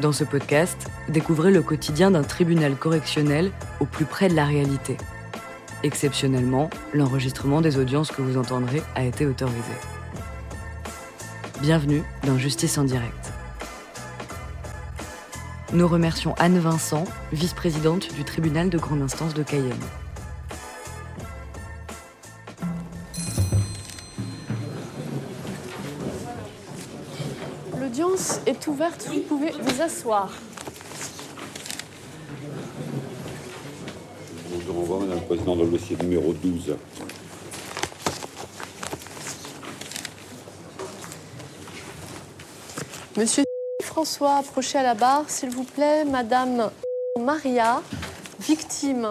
Dans ce podcast, découvrez le quotidien d'un tribunal correctionnel au plus près de la réalité. Exceptionnellement, l'enregistrement des audiences que vous entendrez a été autorisé. Bienvenue dans Justice en direct. Nous remercions Anne Vincent, vice-présidente du tribunal de grande instance de Cayenne. Vous pouvez vous asseoir. Je vous renvoie, Madame le Président, dans le dossier numéro 12. Monsieur François, approchez à la barre, s'il vous plaît. Madame Maria, victime.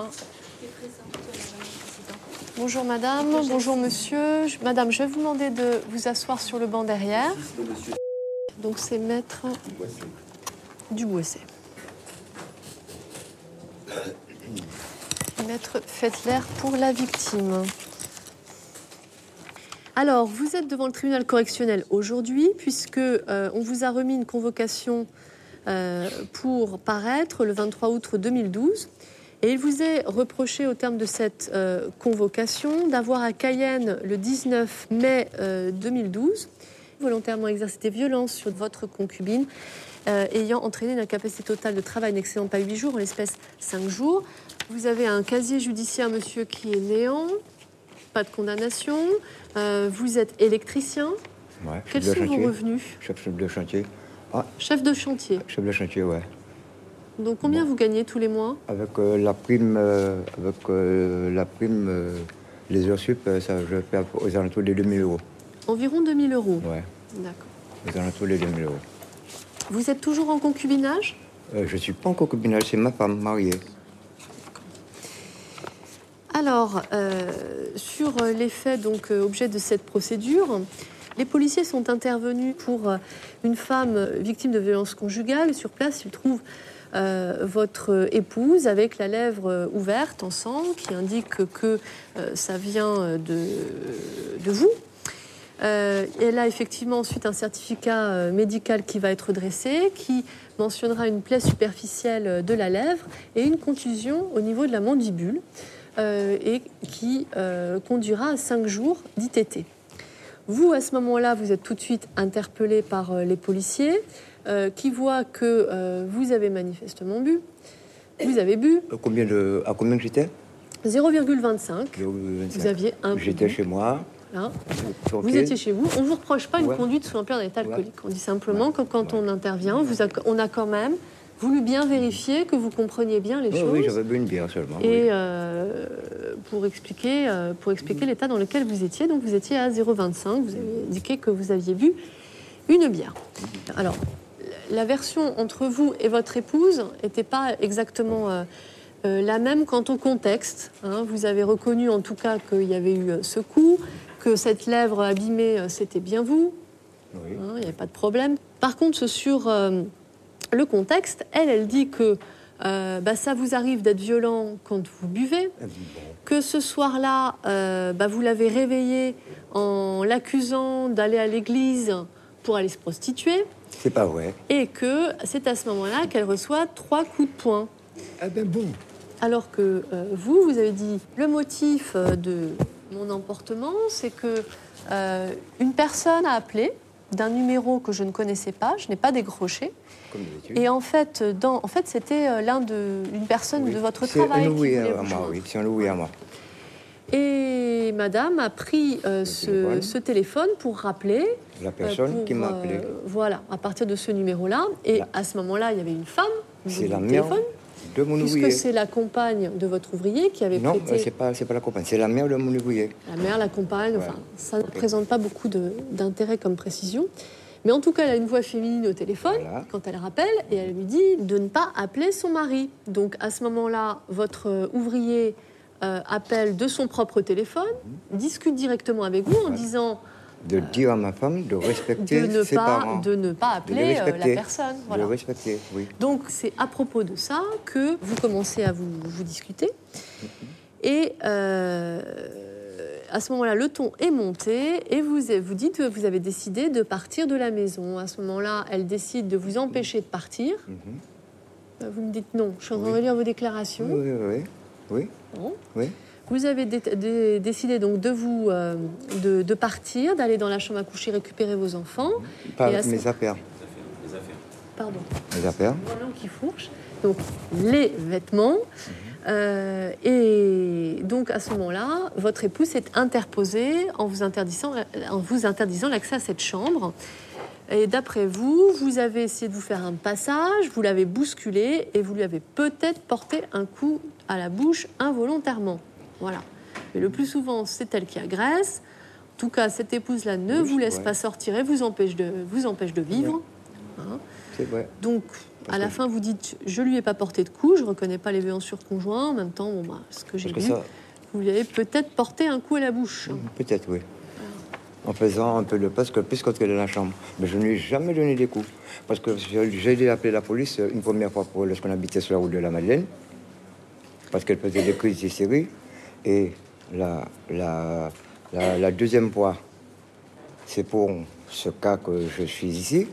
Bonjour madame, bonjour monsieur. Madame, je vais vous demander de vous asseoir sur le banc derrière. Donc c'est maître Duboisset. Maître Fettler pour la victime. Alors, vous êtes devant le tribunal correctionnel aujourd'hui, puisque euh, on vous a remis une convocation euh, pour paraître le 23 août 2012. Et il vous est reproché au terme de cette euh, convocation d'avoir à Cayenne le 19 mai euh, 2012 volontairement exercé des violences sur votre concubine euh, ayant entraîné une incapacité totale de travail n'excédant pas 8 jours, en l'espèce 5 jours. Vous avez un casier judiciaire, monsieur, qui est néant, pas de condamnation. Euh, vous êtes électricien. Ouais, Quels sont vos revenus Chef, de chantier. Ah, Chef de chantier. chef de chantier, ouais. Donc combien vous gagnez tous les mois? Avec euh, la prime, euh, avec euh, la prime, les heures sup, ça, je fais aux alentours des 2000 euros. Environ 2000 euros. Ouais, D'accord. aux alentours des 2000 euros. Vous êtes toujours en concubinage? Euh, je suis pas en concubinage, c'est ma femme mariée. Alors, euh, sur euh, les faits, donc euh, objet de cette procédure, les policiers sont intervenus pour une femme victime de violences conjugales. Sur place, ils trouvent euh, votre épouse avec la lèvre ouverte en sang, qui indique que euh, ça vient de, de vous. Euh, elle a effectivement ensuite un certificat euh, médical qui va être dressé, qui mentionnera une plaie superficielle euh, de la lèvre et une contusion au niveau de la mandibule, euh, et qui euh, conduira à 5 jours d'ITT. Vous, à ce moment-là, vous êtes tout de suite interpellé par euh, les policiers euh, qui voient que euh, vous avez manifestement bu. Vous avez bu Euh, combien de, à combien que j'étais? 0,25. J'ai eu 25. Vous aviez un J'étais chez moi. Hein. Vous étiez chez vous. On ne vous reproche pas une Ouais. conduite sous l'empire d'un état alcoolique. On dit simplement que quand on intervient, vous a- on a quand même voulu bien vérifier que vous compreniez bien les Oui, choses. oui, j'avais bu une bière seulement. et oui. euh, pour expliquer, euh, pour expliquer l'état dans lequel vous étiez. Donc vous étiez à 0,25. Vous avez indiqué que vous aviez bu une bière. Alors, la version entre vous et votre épouse n'était pas exactement euh, la même quant au contexte. hein. Vous avez reconnu en tout cas qu'il y avait eu ce coup, que cette lèvre abîmée, euh, c'était bien vous. Oui. Hein, il n'y avait pas de problème. Par contre, sur euh, le contexte, elle, elle dit que euh, bah, ça vous arrive d'être violent quand vous buvez, que ce soir-là, euh, bah, vous l'avez réveillé en l'accusant d'aller à l'église pour aller se prostituer, C'est pas vrai. et que c'est à ce moment-là qu'elle reçoit trois coups de poing. Ah ben bon. Alors que euh, vous, vous avez dit le motif de mon emportement, c'est que euh, une personne a appelé d'un numéro que je ne connaissais pas, je n'ai pas décroché. Comme. Et en fait, dans, en fait, c'était euh, l'un de une personne Oui. de votre C'est travail ouvrier voulait à moi, oui. C'est à moi. Et Madame a pris euh, ce, téléphone. ce téléphone pour rappeler. La euh, personne pour, qui m'a appelé. voilà, à partir de ce numéro-là. Et Là. à ce moment-là, il y avait une femme. C'est la mère téléphone, de mon Puisque ouvrier. c'est la compagne de votre ouvrier qui avait Non, prêté. c'est pas, pas la compagne, c'est la mère de mon ouvrier. La mère, la compagne, Ouais. enfin, ça ne présente pas beaucoup de- d'intérêt comme précision. Mais en tout cas, elle a une voix féminine au téléphone Voilà. quand elle rappelle et elle lui dit de ne pas appeler son mari. Donc à ce moment-là, votre euh, ouvrier euh, appelle de son propre téléphone, discute directement avec vous en disant De dire à ma femme de respecter de ne, ses pas, parents. de ne pas De appeler euh, la personne. De Voilà. le respecter, oui. Donc c'est à propos de ça que vous commencez à vous, vous discuter. Et euh, à ce moment-là, le ton est monté et vous, vous dites que vous avez décidé de partir de la maison. À ce moment-là, elle décide de vous empêcher de partir. Euh, Vous me dites non. Je suis en train de relire vos déclarations. Oui, oui, oui. Oui, Bon. oui. Vous avez dé- dé- décidé donc de vous euh, de, de partir, d'aller dans la chambre à coucher récupérer vos enfants. Pas Et mes affaires. Pardon. Mes affaires. Vraiment qui fourche. Donc les vêtements. Euh, et donc à ce moment-là, votre époux s'est interposé en vous interdisant, en vous interdisant l'accès à cette chambre. Et d'après vous, vous avez essayé de vous faire un passage, vous l'avez bousculé et vous lui avez peut-être porté un coup à la bouche involontairement. Voilà. Mais le plus souvent, c'est elle qui agresse. En tout cas, cette épouse-là ne Oui, vous laisse ouais. pas sortir et vous empêche de, vous empêche de vivre. Hein. C'est vrai. Donc, à la fin, vous dites Je lui ai pas porté de coup, je reconnais pas les violences sur conjoint. En même temps, bon, bah, ce que j'ai lu, ça, vous lui avez peut-être porté un coup à la bouche. peut-être, oui. En faisant un peu le parce que plus quand elle est dans la chambre. Mais je ne lui ai jamais donné des coups. Parce que j'ai appeler la police une première fois pour lorsqu'on habitait sur la route de la Madeleine. Parce qu'elle faisait des crises d'hystérie. Et la, la, la, la deuxième fois, c'est pour ce cas que je suis ici.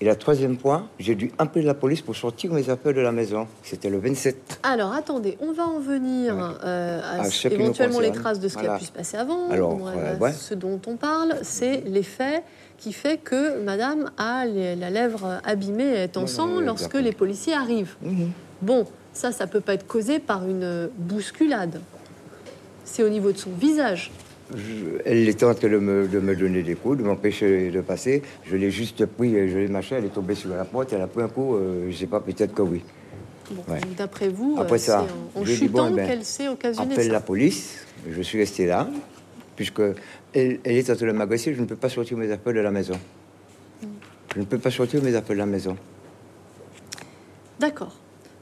Et la troisième fois, j'ai dû appeler la police pour sortir mes affaires de la maison. C'était le 27. Alors, attendez, on va en venir Ouais. euh, à ce- nous éventuellement les traces de ce qui a pu se passer avant. Alors, euh, ouais. Ce dont on parle, c'est l'effet qui fait que madame a les- la lèvre abîmée et est en sang lorsque les policiers arrivent. Mhm. Bon, ça, ça peut pas être causé par une bousculade. C'est au niveau de son visage. Je- elle était en train de me, de me donner des coups, de m'empêcher de passer. Je l'ai juste pris, et je l'ai machin, elle est tombée sur la porte, elle a pris un coup, euh, je sais pas, peut-être que oui. Bon, Ouais. donc D'après vous, euh, Après ça, en, en chutant bon, eh ben, qu'elle s'est occasionnée Appelle ça. la police, je suis resté là, puisque elle, elle est en train de m'agresser, je ne peux pas sortir mes affaires de la maison. Je ne peux pas sortir mes affaires de la maison. D'accord.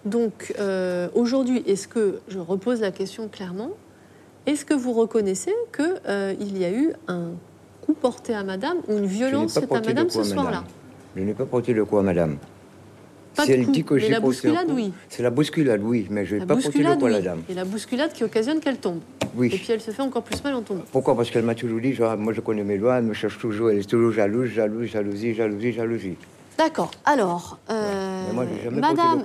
Donc euh, aujourd'hui, est-ce que, je repose la question clairement, est-ce que vous reconnaissez qu'il y a eu un coup porté à madame ou une violence faite à madame ce soir-là. Je n'ai pas porté le coup à madame. Pas si elle coup, dit que mais j'ai la bousculade, oui. C'est la bousculade, oui, mais je n'ai pas porté le coup à la oui. dame. Et la bousculade qui occasionne qu'elle tombe. Oui. Et puis elle se fait encore plus mal en tombant. Pourquoi? Parce qu'elle m'a toujours dit, genre, moi je connais mes lois, elle me cherche toujours, elle est toujours jalouse, jalouse, jalousie, jalousie, jalousie. D'accord. Alors, euh, moi, elle, madame.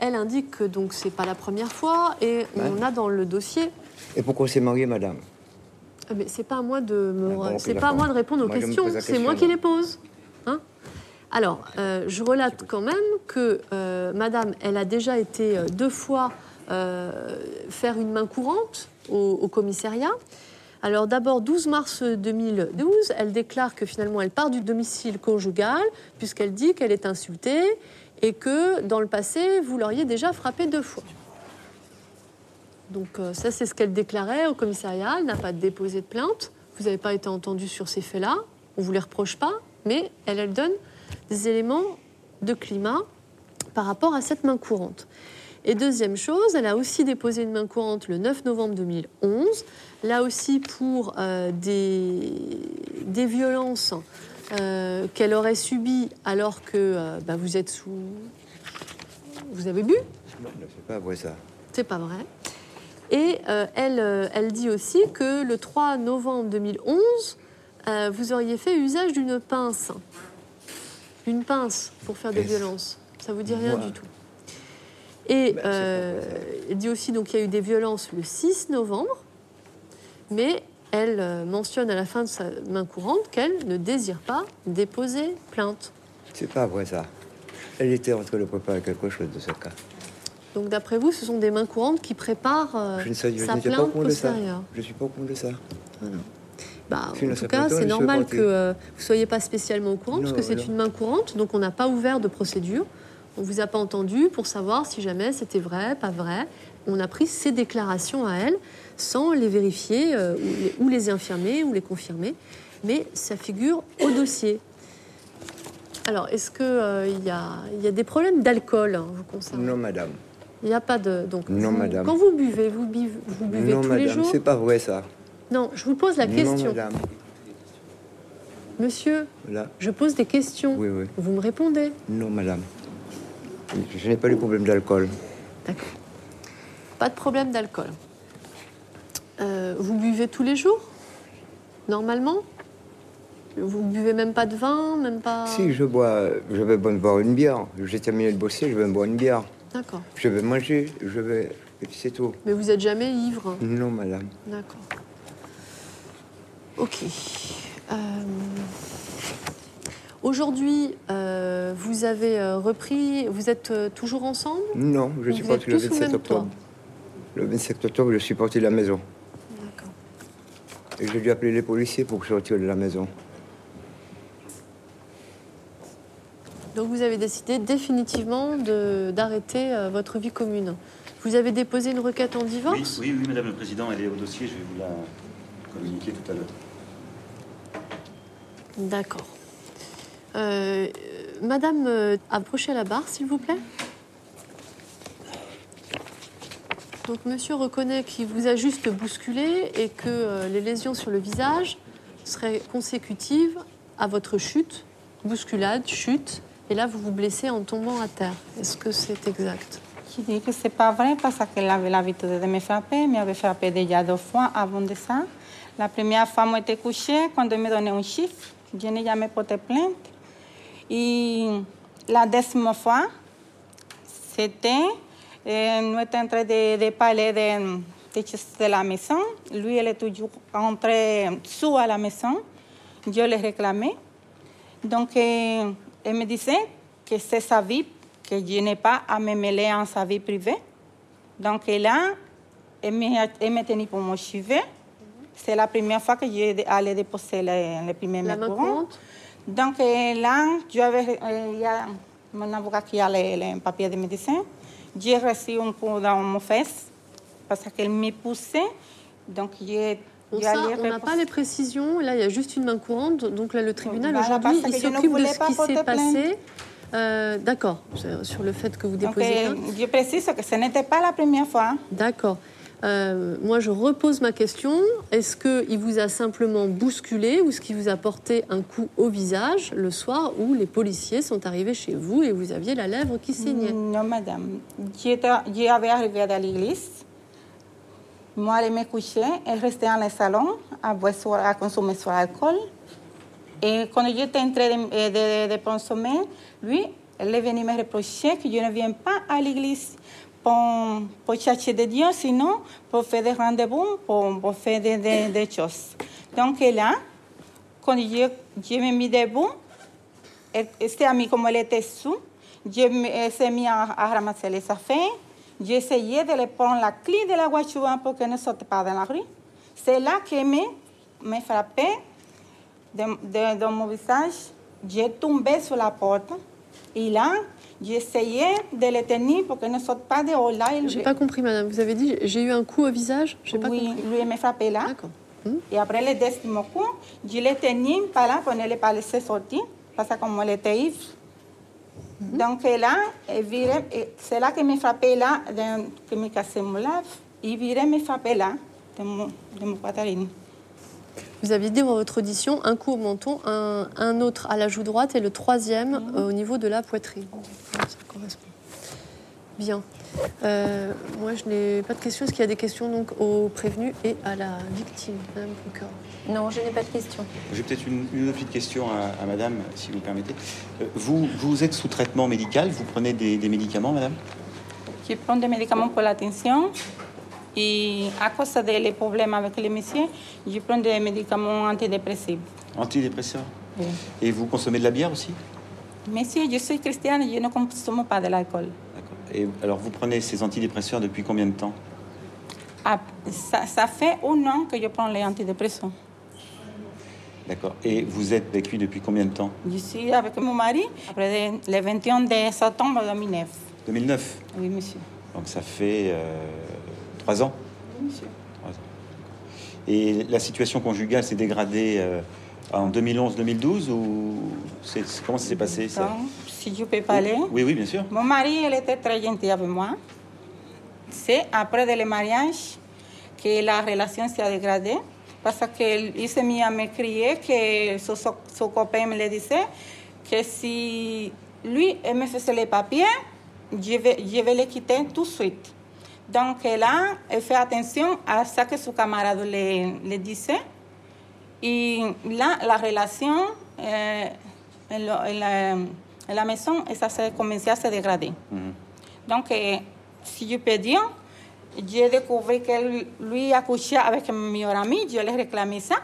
elle indique que donc c'est pas la première fois et on a dans le dossier Et pourquoi on s'est marié, madame? Ah, Mais c'est pas à moi de me, Ah bon, ok, c'est pas à moi de répondre aux Moi, questions. C'est moi qui les pose. Hein? Alors, euh, je relate quand même que euh, Madame, elle a déjà été euh, deux fois euh, faire une main courante au, au commissariat. Alors d'abord, 12 mars 2012, elle déclare que finalement elle part du domicile conjugal puisqu'elle dit qu'elle est insultée et que dans le passé, vous l'auriez déjà frappée deux fois. Donc euh, ça, c'est ce qu'elle déclarait au commissariat. Elle n'a pas déposé de plainte. Vous n'avez pas été entendu sur ces faits-là. On vous les reproche pas, mais elle, elle donne des éléments de climat par rapport à cette main courante. Et deuxième chose, elle a aussi déposé une main courante le 9 novembre 2011, là aussi pour euh, des, des violences euh, qu'elle aurait subies alors que euh, bah, vous êtes sous... Vous avez bu? Non, c'est pas vrai ça. c'est pas vrai. Et euh, elle, euh, elle dit aussi que le 3 novembre 2011, euh, vous auriez fait usage d'une pince. Une pince pour faire des violences. Ça vous dit rien du tout. Et Ben, euh, elle dit aussi donc qu'il y a eu des violences le 6 novembre, mais elle mentionne à la fin de sa main courante qu'elle ne désire pas déposer plainte. C'est pas vrai ça. Elle était en train de préparer quelque chose de ce cas. Donc d'après vous, ce sont des mains courantes qui préparent euh, Je ne sais, je sa plainte postérieure. Je suis pas au courant de ça. Bah, en tout cas, c'est normal que euh, vous ne soyez pas spécialement au courant, parce Non, que c'est une main courante, donc on n'a pas ouvert de procédure. On ne vous a pas entendu pour savoir si jamais c'était vrai, pas vrai. On a pris ces déclarations à elle sans les vérifier euh, ou, les, ou les infirmer ou les confirmer, mais ça figure au dossier. Alors, est-ce qu'il y, a, il y a des problèmes d'alcool hein, vous concernant Non, madame. Il n'y a pas de. Donc, Non, vous- madame. Quand vous buvez, vous buvez, vous buvez non, tous les madame, jours c'est pas vrai ça. Non, je vous pose la Non, question. madame. Monsieur, Là, je pose des questions. oui, oui. Vous me répondez. Non, madame. Je n'ai pas de problème d'alcool. D'accord. Pas de problème d'alcool. Euh, vous buvez tous les jours? Normalement? Vous buvez même pas de vin, même pas. Si, je bois, je vais boire une bière. J'ai terminé de bosser, je vais boire une bière. D'accord. Je vais manger, je vais. C'est tout. Mais vous êtes jamais ivre Non, madame. D'accord. Ok. Euh, Aujourd'hui, euh, vous avez euh, repris, vous êtes toujours ensemble Non, je suis parti le tous sous le 27 même octobre. Le 27 octobre, je suis parti de la maison. D'accord. Et j'ai dû appeler les policiers pour que je retire de la maison. Donc vous avez décidé définitivement d'arrêter euh, votre vie commune. Vous avez déposé une requête en Oui, divorce oui, oui, Madame le Président, elle est au dossier, je vais vous la communiquer tout à l'heure. D'accord. Euh, Madame, euh, approchez la barre, s'il vous plaît. Donc, monsieur reconnaît qu'il vous a juste bousculé et que euh, les lésions sur le visage seraient consécutives à votre chute, bousculade, chute, et là, vous vous blessez en tombant à terre. Est-ce que c'est exact? Je dis que c'est pas vrai parce qu'elle avait l'habitude de me frapper, m'avait frappé déjà deux fois avant de ça. La première fois, moi, j'étais couchée quand elle me donnait un chiffre. Je n'ai jamais porté plainte. Et la deuxième fois, c'était, euh, nous étions en train de, de parler de la maison. Lui, il est toujours entré sous à la maison. Je l'ai réclamé. Donc, euh, elle me disait que c'est sa vie, que je n'ai pas à me mêler en sa vie privée. Donc là, elle me tenait pour mon cheveu. C'est la première fois que j'ai allé déposer le, le premier La Donc euh, là, j'avais, euh, il y a mon avocat qui a les, les papiers de médecin. J'ai reçu un coup dans mon fesse parce qu'elle me poussait. Donc j'ai On n'a pas les précisions. Là, il y a juste une main courante. Donc là, le tribunal, Voilà, aujourd'hui, il s'occupe de ce pas qui s'est passé. Euh, D'accord, sur- le fait que vous Donc, déposez euh, plainte. je précise que ce n'était pas la première fois. D'accord. Euh, moi, je repose ma question. Est-ce qu'il vous a simplement bousculé ou est-ce qu'il vous a porté un coup au visage le soir où les policiers sont arrivés chez vous et vous aviez la lèvre qui saignait? Non, madame. J'étais- J'avais arrivé à l'église. Moi, elle me couchait. Elle restait dans le salon à, boire sur- à consommer son alcool. Et quand j'étais en train de, de, de consommer, lui, elle est venue me reprocher que je ne viens pas à l'église pour, pour chercher de Dieu, sinon pour faire des rendez-vous, pour, pour faire des, des, choses. Donc là, quand je, je me mis debout, este ami, como elle était sous, je me- elle s'est mis à, à ramasser les affaires. Essayé de lui prendre la clé de la voiture pour qu'elle ne sorte pas dans la rue. C'est là qu'elle me, me frappé de, de- dans mon visage. J'ai tombé sur la porte. Et là, essayé de le tenir pour qu'elle ne sorte pas dehors. Là, il- J'ai pas compris, madame. Vous avez dit j'ai eu un coup au visage J'ai pas oui, compris. lui, me frappé là. D'accord. Et après le deuxième coup, je l'ai tenu par là pour ne le pas laisser sortir, parce que comme elle était ivre. Donc là, c'est là que me frappait là, que me cassait mon lave. Il virait me frapper là, de mon, de mon poitrine. Vous aviez dit dans votre audition un coup au menton, un, un autre à la joue droite et le troisième Mhm. euh, au niveau de la poitrine. Ça correspond. Bien. Euh, moi, je n'ai pas de questions. Est-ce qu'il y a des questions donc aux prévenus et à la victime, Madame Non, je n'ai pas de questions. J'ai peut-être une, une autre petite question à, à Madame, si vous permettez. Euh, Vous, vous êtes sous traitement médical, vous prenez des, des médicaments, Madame? Je prends des médicaments pour la tension. Et à cause des problèmes avec les messieurs, je prends des médicaments antidépressifs. Antidépresseurs? Oui. Et vous consommez de la bière aussi? Monsieur, je suis chrétienne, je ne consomme pas de l'alcool. Et alors, vous prenez ces antidépresseurs depuis combien de temps Ah, ça, ça fait un an que je prends les antidépresseurs. D'accord. Et vous êtes avec lui depuis combien de temps Je suis avec mon mari après le 21 de septembre 2009. 2009. Oui, monsieur. Donc ça fait euh, trois ans. Oui, monsieur. Trois ans. Et la situation conjugale s'est dégradée euh, en 2011-2012 ou comment ça s'est passé ça? Donc, si je peux parler. Oui, oui, bien sûr. Mon mari, il était très gentil avec moi. C'est après le mariage que la relation s'est dégradée. Parce qu'il s'est mis à me crier que son, son- son copain me le disait que si lui il me faisait les papiers, je vais, je vais le quitter tout de suite. Donc là, il fait attention à ce que son camarade le, le disait. Et là, la relation euh, en, la, maison, ça s'est commencé à se dégrader. Donc, euh, si je peux dire, j'ai découvert que lui a couché avec mon meilleur ami, je l'ai réclamé ça.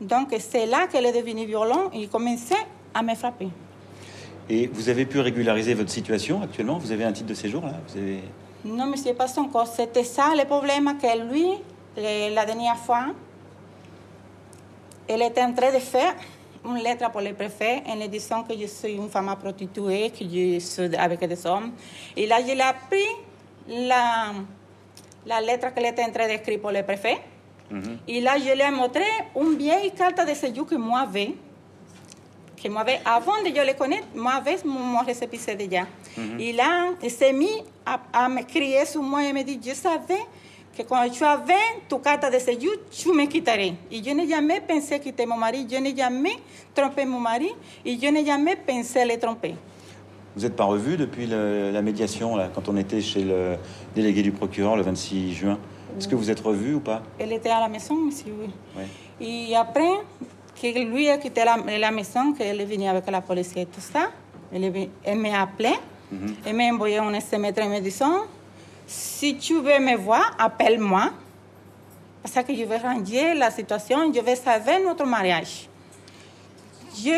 Donc, c'est là qu'elle est devenue violente et il commençait à me frapper. Et vous avez pu régulariser votre situation actuellement? Vous avez un titre de séjour là? Vous avez... Non, monsieur, pas encore. C'était ça le problème que lui, la dernière fois, elle était en train de faire une lettre pour le préfet en lui disant que je suis une femme prostituée, que je suis avec des hommes. Et là, je l'ai appris la, la lettre qu'elle était en train d'écrire pour le préfet. Et là, je lui ai montré une vieille carte de séjour que moi avait. Que moi avait, avant de je le connaître, moi avait mon, récépissé déjà. Et là, il s'est mis à, à me crier sur moi et me dit, je savais que quand tu avais tu carte de séjour, tu me quitterais. Et je n'ai jamais pensé quitter mon mari, je n'ai jamais trompé mon mari et je n'ai jamais pensé le tromper. Vous n'êtes pas revu depuis le- la médiation là, quand on était chez le délégué du procureur le 26 juin? Est-ce que vous êtes revu ou pas? Elle était à la maison, monsieur, oui. Et après, que lui a quitté la, la maison, qu'elle est venue avec la police et tout ça, elle, elle m'a appelé, elle m'a envoyé un SMS me disant Si tu veux me voir, appelle-moi, parce que je vais ranger la situation, je vais savoir notre mariage.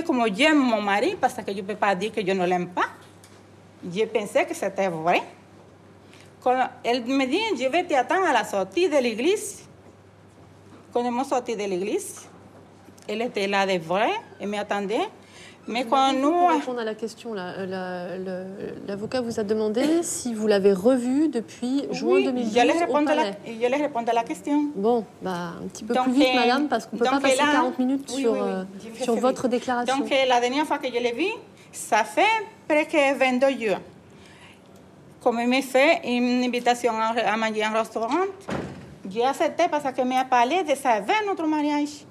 Comme j'aime mon mari, parce que je ne peux pas dire que je ne l'aime pas, je pensais que c'était vrai. Quand elle me dit Je vais t'attendre à la sortie de l'église. Quand je me sorti de l'église, elle était là de vrai, elle m'attendait. Mais quand Pour nous. répondre à la question, euh, la- l'avocat vous a demandé si vous l'avez revu depuis juin Oui, 2012 je les au réponds à la, question. Bon, bah, un petit peu Donc, plus vite, euh, madame, parce qu'on ne peut pas passer là- 40 minutes Oui, sur, oui, euh, sur votre vite. déclaration. Donc, la dernière fois que je l'ai vu, ça fait presque 22 jours. Comme il m'a fait une invitation à, manger en restaurant, j'ai accepté parce qu'il m'a parlé de savoir notre mariage.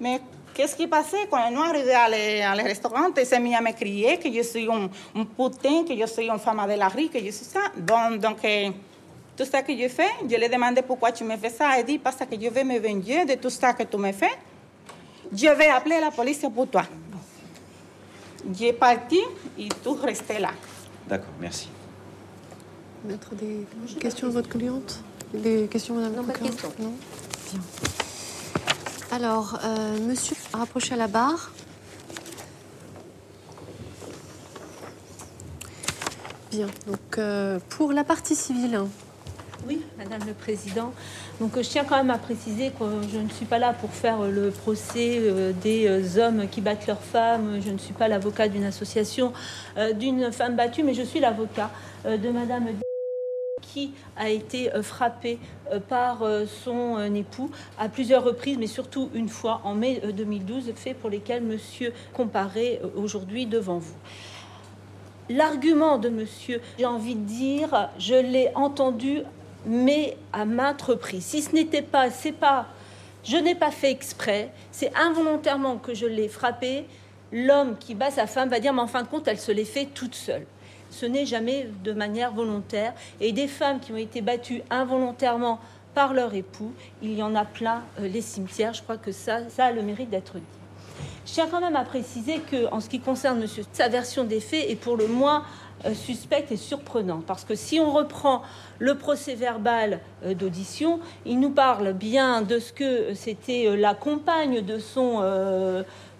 Mais qu'est-ce qui passait quand nous arrivons à à le restaurant Il s'est mis à me crier que je suis un, un putain, que je suis une femme de la rue, que je suis ça. Bon, donc, euh, tout ça que je fais, je lui ai demandé pourquoi tu me fais ça. Elle dit parce que je vais me venger de tout ça que tu me fais. Je vais appeler la police pour toi. J'ai parti et tout restait là. D'accord, merci. Mettre des questions à votre cliente? Des questions, madame Non, la pas de questions. Non? Bien. Alors, euh, monsieur, rapprochez à la barre. Bien, donc euh, pour la partie civile, Oui, Madame le Président. Donc je tiens quand même à préciser que je ne suis pas là pour faire le procès euh, des euh, hommes qui battent leurs femmes. Je ne suis pas l'avocat d'une association d'une femme battue, mais je suis l'avocat de Madame qui a été euh, frappée euh, par euh, son époux à plusieurs reprises, mais surtout une fois en mai euh, 2012, fait pour lesquels Monsieur comparaît euh, aujourd'hui devant vous. L'argument de monsieur, j'ai envie de dire, je l'ai entendu, mais à maintes reprises. Si ce n'était pas, c'est pas, je n'ai pas fait exprès, c'est involontairement que je l'ai frappé. L'homme qui bat sa femme va dire, mais en fin de compte, elle se l'est fait toute seule. Ce n'est jamais de manière volontaire. Et des femmes qui ont été battues involontairement par leur époux, il y en a plein euh, les cimetières. Je crois que ça, ça a le mérite d'être dit. Je tiens quand même à préciser que, en ce qui concerne monsieur, sa version des faits est pour le moins euh, suspecte et surprenante. Parce que si on reprend le procès verbal euh, d'audition, il nous parle bien de ce que c'était la compagne de son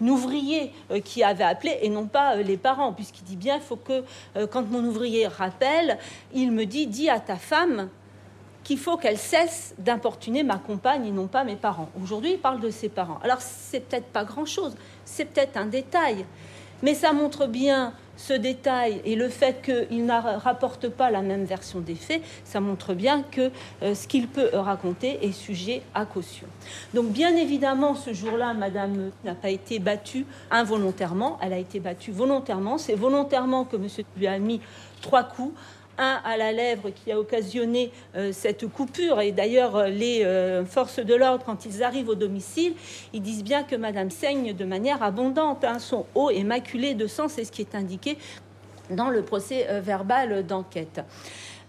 ouvrier euh, qui avait appelé et non pas euh, les parents, puisqu'il dit bien il faut que, euh, quand mon ouvrier rappelle, il me dit dis à ta femme qu'il faut qu'elle cesse d'importuner ma compagne et non pas mes parents. Aujourd'hui, il parle de ses parents. Alors, c'est peut-être pas grand-chose, c'est peut-être un détail, mais ça montre bien ce détail et le fait qu'il ne rapporte pas la même version des faits, ça montre bien que euh, ce qu'il peut raconter est sujet à caution. Donc, bien évidemment, ce jour-là, Madame n'a pas été battue involontairement, elle a été battue volontairement. C'est volontairement que Monsieur lui a mis trois coups un à la lèvre qui a occasionné euh, cette coupure. Et d'ailleurs, euh, les euh, forces de l'ordre, quand ils arrivent au domicile, ils disent bien que Madame saigne de manière abondante. hein. Son haut est maculé de sang, c'est ce qui est indiqué dans le procès euh, verbal d'enquête.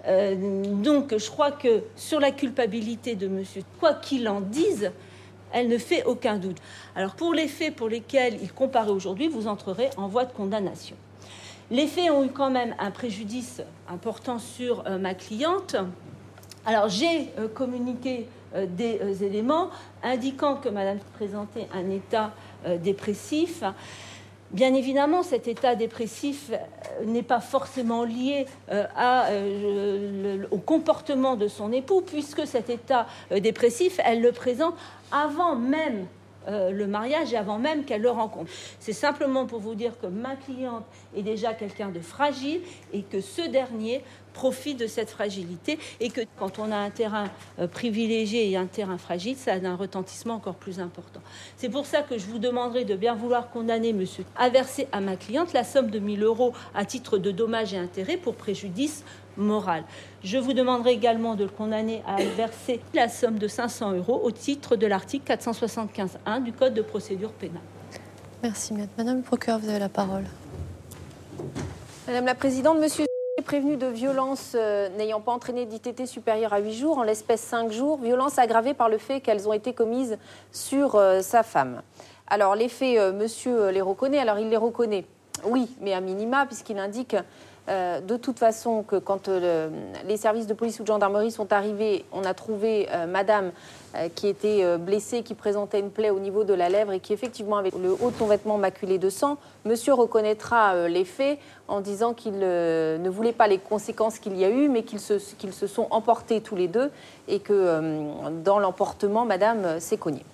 Donc, je crois que sur la culpabilité de Monsieur, quoi qu'il en dise, elle ne fait aucun doute. Alors pour les faits pour lesquels il comparaît aujourd'hui, vous entrerez en voie de condamnation. Les faits ont eu quand même un préjudice important sur euh, ma cliente. Alors j'ai euh, communiqué euh, des éléments indiquant que Madame présentait un état dépressif. Bien évidemment, cet état dépressif n'est pas forcément lié au comportement de son époux, puisque cet état dépressif, elle le présente avant même euh, le mariage et avant même qu'elle le rencontre. C'est simplement pour vous dire que ma cliente est déjà quelqu'un de fragile et que ce dernier profite de cette fragilité et que quand on a un terrain euh, privilégié et un terrain fragile, ça a un retentissement encore plus important. C'est pour ça que je vous demanderai de bien vouloir condamner monsieur à verser à ma cliente la somme de 1000 euros à titre de dommages et intérêts pour préjudice Je vous demanderai également de le condamner à verser la somme de 500 euros au titre de l'article 475.1 du Code de procédure pénale. Merci, Madame le procureur, vous avez la parole. Madame la Présidente, Monsieur est prévenu de violences euh, n'ayant pas entraîné d'ITT supérieure à 8 jours, en l'espèce 5 jours, violences aggravées par le fait qu'elles ont été commises sur euh, sa femme. Alors les faits, euh, monsieur les reconnaît, alors il les reconnaît, oui, mais à minima, puisqu'il indique euh, de toute façon quand euh, les services de police ou de gendarmerie sont arrivés, on a trouvé euh, madame qui était blessée, qui présentait une plaie au niveau de la lèvre et qui effectivement avait le haut de son vêtement maculé de sang. Monsieur reconnaîtra les faits en disant qu'il ne voulait pas les conséquences qu'il y a eu, mais qu'ils se, se, sont emportés tous les deux et que dans l'emportement, madame s'est cognée.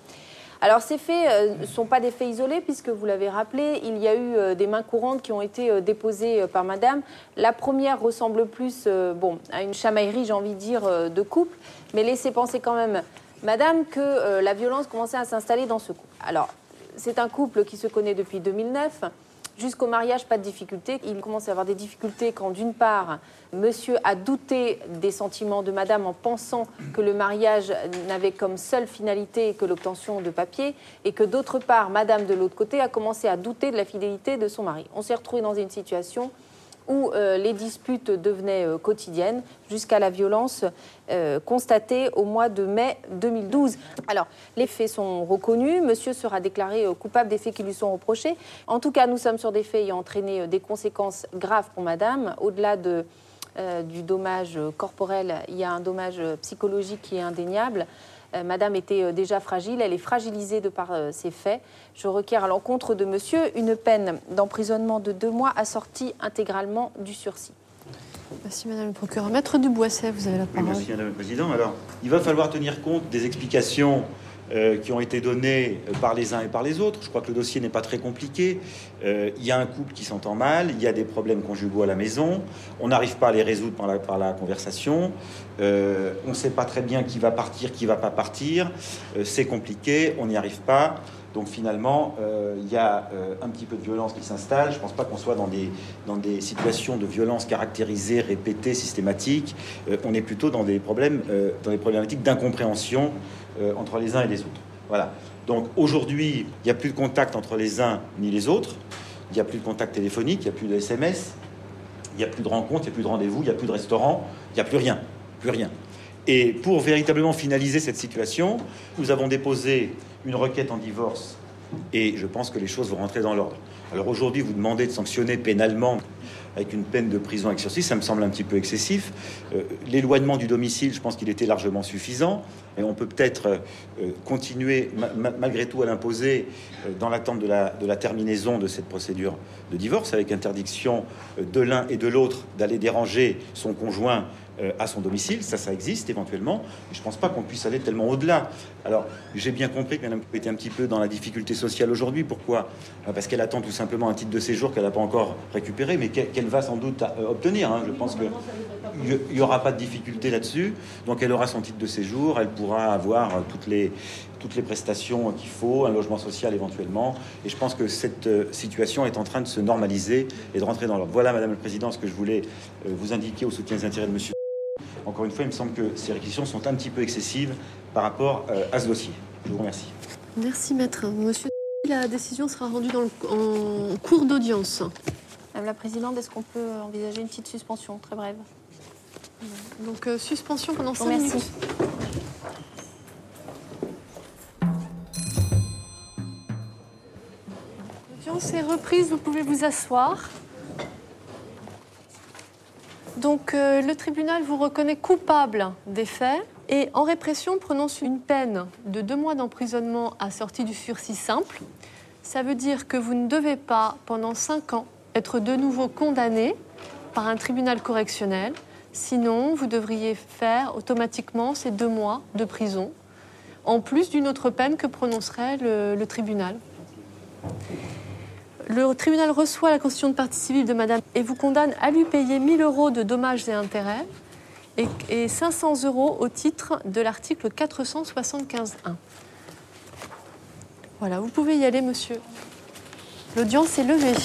Alors ces faits euh, ne sont pas des faits isolés puisque vous l'avez rappelé, il y a eu euh, des mains courantes qui ont été euh, déposées par Madame. La première ressemble plus bon, à une chamaillerie, j'ai envie de dire, de couple, mais laissez penser quand même, Madame, que la violence commençait à s'installer dans ce couple. Alors c'est un couple qui se connaît depuis 2009. Jusqu'au mariage, pas de difficulté. Il commence à avoir des difficultés quand, d'une part, monsieur a douté des sentiments de madame en pensant que le mariage n'avait comme seule finalité que l'obtention de papier, et que, d'autre part, madame, de l'autre côté, a commencé à douter de la fidélité de son mari. On s'est retrouvé dans une situation où euh, les disputes devenaient euh, quotidiennes jusqu'à la violence euh, constatée au mois de mai 2012. Alors, les faits sont reconnus, monsieur sera déclaré coupable des faits qui lui sont reprochés. En tout cas, nous sommes sur des faits ayant entraîné des conséquences graves pour madame, au-delà de, du dommage corporel, il y a un dommage psychologique qui est indéniable. Euh, madame était euh, déjà fragile, elle est fragilisée de par euh, ces faits. Je requiers à l'encontre de monsieur une peine d'emprisonnement de deux mois assortie intégralement du sursis. Merci Madame le procureur. Maître Duboisset, vous avez la parole. merci Madame le Président. Alors, il va falloir tenir compte des explications euh, qui ont été données par les uns et par les autres. Je crois que le dossier n'est pas très compliqué. Euh, il y a un couple qui s'entend mal, il y a des problèmes conjugaux à la maison, on n'arrive pas à les résoudre par la, par la conversation, euh, on ne sait pas très bien qui va partir, qui va pas partir, c'est compliqué, on n'y arrive pas. Donc finalement, il y a un petit peu de violence qui s'installe. Je ne pense pas qu'on soit dans des, dans des situations de violence caractérisées, répétées, systématiques. on est plutôt dans des problèmes, dans des problématiques d'incompréhension euh, entre les uns et les autres. Voilà. Donc aujourd'hui, il n'y a plus de contact entre les uns ni les autres. Il n'y a plus de contact téléphonique, il n'y a plus de SMS, il n'y a plus de rencontres, il n'y a plus de rendez-vous, il n'y a plus de restaurant, il n'y a plus rien. Plus rien. Et pour véritablement finaliser cette situation, nous avons déposé une requête en divorce et je pense que les choses vont rentrer dans l'ordre. Alors aujourd'hui, vous demandez de sanctionner pénalement avec une peine de prison avec sursis, ça me semble un petit peu excessif. Euh, l'éloignement du domicile, je pense qu'il était largement suffisant. Et on peut peut-être euh, continuer malgré tout à l'imposer euh, dans l'attente de la, de la terminaison de cette procédure de divorce, avec interdiction de l'un et de l'autre d'aller déranger son conjoint à son domicile, ça, ça existe éventuellement. je ne pense pas qu'on puisse aller tellement au-delà. Alors, j'ai bien compris que Madame était un petit peu dans la difficulté sociale aujourd'hui. Pourquoi? Parce qu'elle attend tout simplement un titre de séjour qu'elle n'a pas encore récupéré, mais qu'elle va sans doute obtenir. Hein. Je pense que il n'y aura pas de difficulté là-dessus. Donc elle aura son titre de séjour, elle pourra avoir toutes les, toutes les prestations qu'il faut, un logement social éventuellement. Et je pense que cette euh, situation est en train de se normaliser et de rentrer dans l'ordre. Voilà, Madame le Président, ce que je voulais euh, vous indiquer au soutien des intérêts de Monsieur. Encore une fois, il me semble que ces réquisitions sont un petit peu excessives par rapport euh, à ce dossier. Je vous remercie. Merci, maître. Monsieur, la décision sera rendue en cours d'audience. Madame la Présidente, est-ce qu'on peut envisager une petite suspension, très brève Donc, euh, suspension pendant 5 minutes. Merci. L'audience est reprise, vous pouvez vous asseoir. Donc euh, le tribunal vous reconnaît coupable des faits et en répression prononce une peine de deux mois d'emprisonnement assortie du sursis simple. Ça veut dire que vous ne devez pas, pendant cinq ans, être de nouveau condamné par un tribunal correctionnel. Sinon, vous devriez faire automatiquement ces deux mois de prison, en plus d'une autre peine que prononcerait le, le tribunal. Le tribunal reçoit la constitution de partie civile de madame et vous condamne à lui payer 1000 euros de dommages et intérêts et, et 500 euros au titre de l'article 475.1. Voilà, vous pouvez y aller, monsieur. L'audience est levée.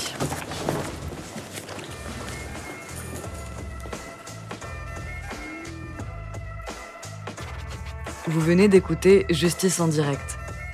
Vous venez d'écouter Justice en direct.